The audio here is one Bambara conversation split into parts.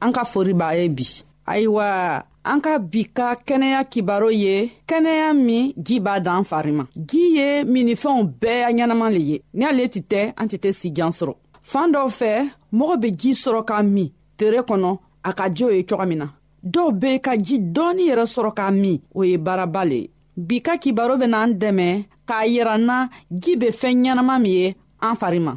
an ka fori b'a ye bi ayiwa an ka bi ka kɛnɛya kibaro ye kɛnɛya min ji b'a dan fari ma ji ye minifɛnw bɛɛ ɲɛnama le ye ni ale tɛ tɛ an tɛ tɛ sijan sɔrɔ fan dɔw fɛ mɔgɔ bɛ ji sɔrɔ k'a min tere kɔnɔ a ka jo ye cogo min na dɔw bɛ ka ji dɔɔni yɛrɛ sɔrɔ k'a min o ye baaraba le ye bi ka kibaro bɛ n'an dɛmɛ k'a yira n na ji bɛ fɛn ɲɛnama min ye an fari ma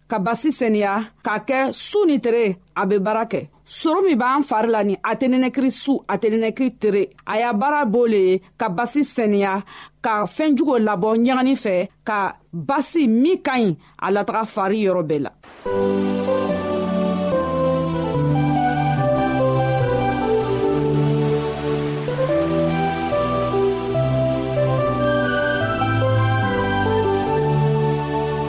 ka basi sɛniya k'a kɛ su ni tere a be baara kɛ soro min b'an fari la ni a tɛ nɛnɛkiri su a tɛ nɛnɛkiri tere a y'a baara b'o le ye ka basi sɛniya ka fɛɛn jugo labɔ ɲagani fɛ ka basi min ka ɲi a lataga fari yɔrɔ bɛɛ la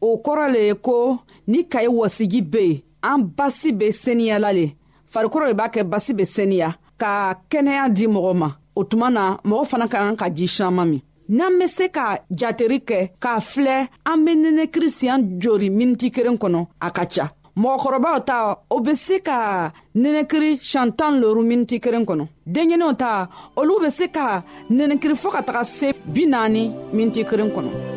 o kɔrɔ le ye ko ni kaye wɔsiji be yen an basi be seniyala le farikolo le b'a kɛ basi be seniya ka kɛnɛya di mɔgɔ ma o tuma na mɔgɔ fana ka kan ka ji siyaman min n'an be se ka jateri kɛ k'a filɛ an be nenekirisiyan jori miniti keren kɔnɔ a ka ca mɔgɔkɔrɔbaw ta o bɛ se ka nɛnɛkiri siɲɛ tan ni loru miniti kelen kɔnɔ denɲɛninw ta olu bɛ se ka nɛnɛkiri fɔ ka taga se bi naani miniti kelen kɔnɔ.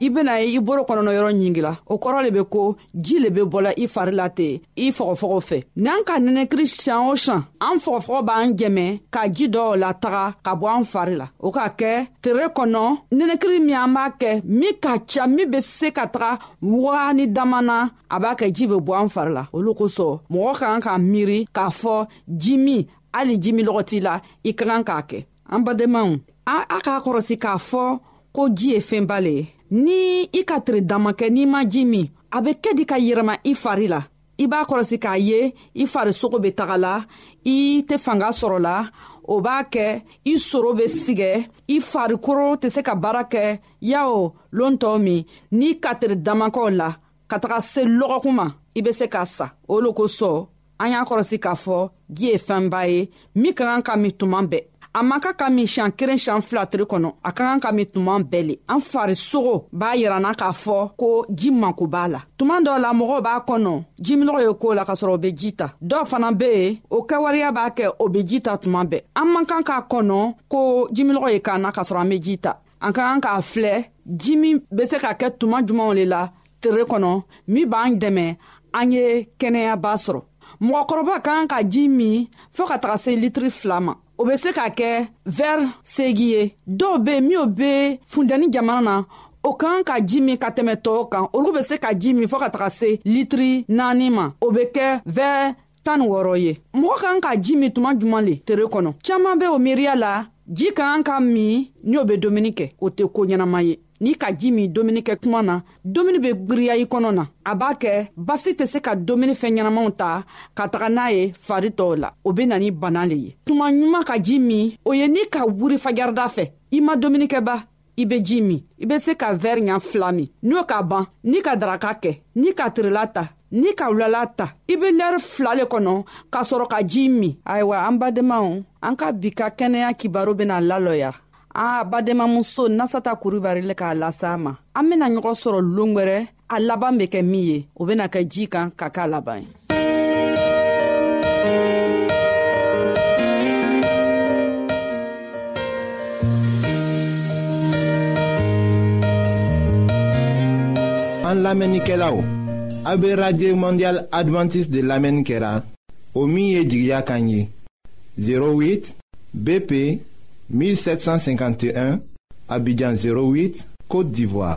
i bena ye i boro kɔnɔnɔ yɔrɔ ɲingila o kɔrɔ le be ko ji le be bɔla i fari la ten i fɔgɔfɔgɔ fɛ n'an ka nɛnɛkiri sian o sian an fɔgɔfɔgɔ b'an jɛmɛ ka ji dɔw lataga ka bɔ an fari la o ka kɛ tere kɔnɔ nɛnɛkiri min an b'a kɛ min ka ca min be se ka taga waa ni daman na a b'a kɛ ji be bɔ an fari la olu kosɔn mɔgɔ ka kan ka miiri k'a fɔ ji min hali ji min lɔgɔ t'i la i ka kan k'a kɛ an badenmaw a a k'a kɔrɔsi k'a fɔ ko ji ye fɛnba le ye ni i ka tiri dama kɛ n'i ma ji min a be kɛ di ka yɛrɛma i fari la i b'a kɔrɔsi k'a ye i farisogo be taga la i tɛ fanga sɔrɔ la o b'a kɛ i soro be sigɛ i farikoro tɛ se ka baara kɛ yawo lontɔɔ min n'i katiri damakɛw la ka taga se lɔgɔkun ma i be se k'a sa o lo kosɔn an y'a kɔrɔsi k'a fɔ ji ye fɛnba ye min ka kan ka min tuma bɛɛ a man ka ka min siɲan keren siɲan fila tiri kɔnɔ a ka kan ka min tuma bɛɛ le an farisogo b'a yiranna k'a fɔ ko ji manko b'a la tuma dɔ la mɔgɔw b'a kɔnɔ jiminɔgɔ ye koo la k'a sɔrɔ o be ji ta dɔw fana be yen o kɛwariya b'a kɛ o be ji ta tuma bɛɛ an man kan k'a kɔnɔ ko jiminɔgɔ ye k'an na k'a sɔrɔ an be ji ta an ka kan k'a filɛ ji min bɛ se ka kɛ tuma jumanw le la tere kɔnɔ min b'an dɛmɛ an ye kɛnɛyaba sɔrɔ mɔgɔkɔrɔba ka kan ka ji min fɔɔ ka taga se litiri fila ma o bɛ se ka kɛ vɛri segi ye dɔw be yen minw be funtɛni jamana na o ka kan ka ji min ka tɛmɛ tɔɔw kan olu bɛ se ka ji min fɔɔ ka taga se litiri naani ma o bɛ kɛ vɛri tan ni wɔɔrɔ ye mɔgɔ kan ka ji min tuma juman le tere kɔnɔ caaman be o miiriya la ji ka kan ka min ni o be dumuni kɛ o tɛ koo ɲɛnama ye n'i ka ji min dumuni kɛ kuma na dumuni bɛ giriya i kɔnɔ na a b'a kɛ basi tɛ se ka dumuni fɛn ɲɛnamaw ta ka taga n'a ye fari tɔw la o bɛ na ni bana le ye tuma ɲuman ka ji min o ye ni ka wuri fajarida fɛ i ma dumuni kɛba i be ji min i be se ka vɛri ɲa fila min n'o ka ban ni ka daraka kɛ ni ka tirila ta ni ka wulala ta i be lɛri fila le kɔnɔ k'a sɔrɔ ka ji min ayiwa an badenmaw an ka bi ka kɛnɛya kibaro bena lalɔya a badenmamuso nasata kuribari le k'a lasa ma an bena ɲɔgɔn sɔrɔ longwɛrɛ a laban bɛ kɛ min ye o bɛna kɛ ji kan ka k'a laban ye an lamɛnnikɛlaw a bɛ radio mondial adventiste de lamɛnni kɛra o min ye jigiya kan ye 08 bp 1751 abidjan 08 côte d'ivoire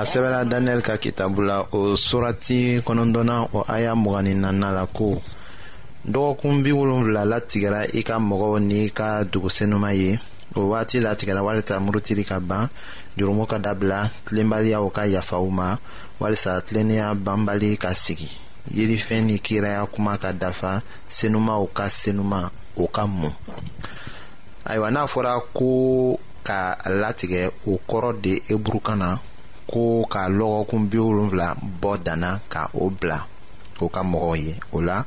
a sɛbɛla daniyɛli ka kitabu la o surati kɔnɔntɔnna o aya mugan ni nanna la ko dɔgɔkun bi wolonfila latigɛra i ka mɔgɔw n'i ka dugusenuma ye o waati latigɛra walisa murutili ka ban jurumu ka dabila tilenbaliyaw ka yafa u ma walisa tilennenya banbali ka sigi yelifɛn ni kiraya kuma ka dafa senumaw ka senuma o ka mɔ ayiwa n'a fɔra ko ka latigɛ o kɔrɔ de eburukan na ko ka lɔgɔkun bi wolonfila bɔ danna ka o bila o ka mɔgɔw ye o la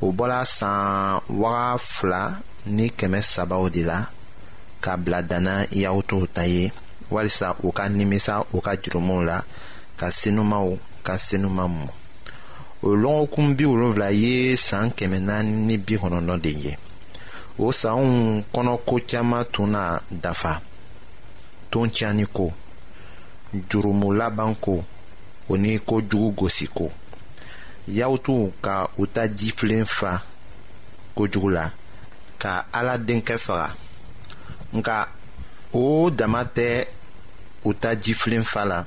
o bɔla san waga fila ni kɛmɛ sabaw de la ka bila danna yahutuw ta ye walisa u ka nimisa u ka jurumuw la ka senumaw ka senuma mɔ o lɔgɔkun bi wolonfila ye san kɛmɛ naani ni bi kɔnɔntɔn de ye o sanw kɔnɔ ko caman tun na dafa ton tiɲɛni ko jurumu laban ko o ni ko jugu gosi ko yaw tun ka u ta jifilen fa kojugu la ka ala denkɛ faga nka o dama tɛ u ta jifilen fa la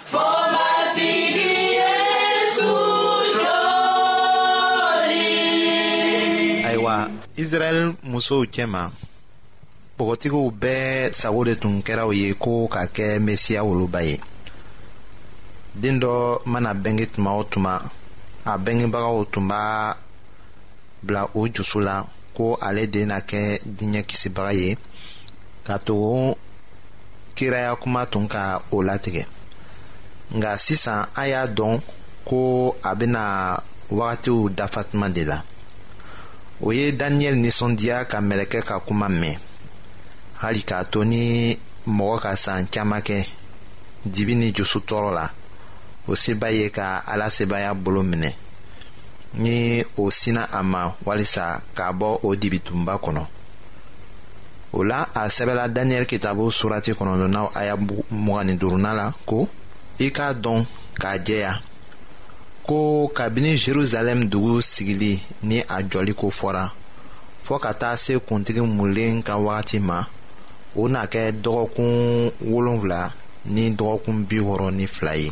israɛl musow cɛma bɔgɔtigiw bɛɛ sago de tun kɛra u ye ko ka kɛ mesiya woloba ye den dɔ mana bɛnge tuma o tuma a bɛngebagaw tun b'a bila o jusu la ko ale de na kɛ diɲɛ kisibaga ye ka to kiraya kuma tun ka o latigɛ nka sisan an y'a dɔn ko a bɛna wagatiw dafa tuma de la o ye daniyɛli nisɔndiya ka mɛlɛkɛ ka kuma mɛn hali k'a to ni mɔgɔ ka san caman kɛ dibi ni jusu tɔɔrɔ la o seba ye ka ala sebaya bolo minɛ ni o sina a ma walisa k'a bɔ o dibitunba kɔnɔ o la a sɛbɛla daniyɛli kitabu surati kɔnɔntɔnnaw aya mugan ni duuruna la ko i k'a dɔn k'a jɛya ko kabini jerusalɛm dugu sigili ni a jɔli ko fɔra fɔɔ ka taa se kuntigi mulen ka wagati ma o na kɛ dɔgɔkun wolonfila ni dɔgɔkun bi wɔɔrɔ ni fila ye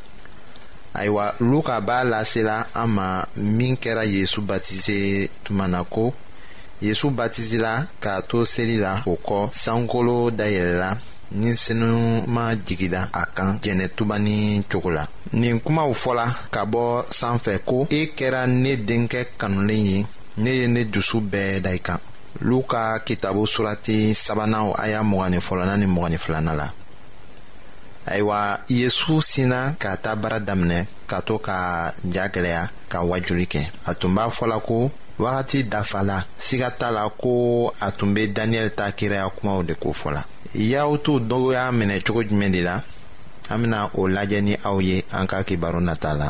ayiwa luka b'a lasela an ma min kɛra yesu batize tuma na ko yesu batizela k'a to seli la o kɔ sankolo dayɛlɛla ni senuma jigila a kan jɛnɛtuba ni cogo la nin kumaw fɔla ka bɔ sanfɛ ko e kɛra ne denkɛ kanulen ye ne ye ne dusu bɛɛ da i kan luka kitabu surati sabanan aya mɔgɔnin fɔlɔna ni mɔgɔnin filanan la ayiwa yesu sinna ka taa baara daminɛ ka to ka ja gɛlɛya ka wajuli kɛ a tun b'a fɔla ko wagati dafala siga t'a la ko a tun bɛ daniyɛli ta kiraya kumaw de ko fɔla yahutu dɔw y'a minɛ cogo jumɛn de la an bɛna o lajɛ ni aw ye an ka kibaru nata la.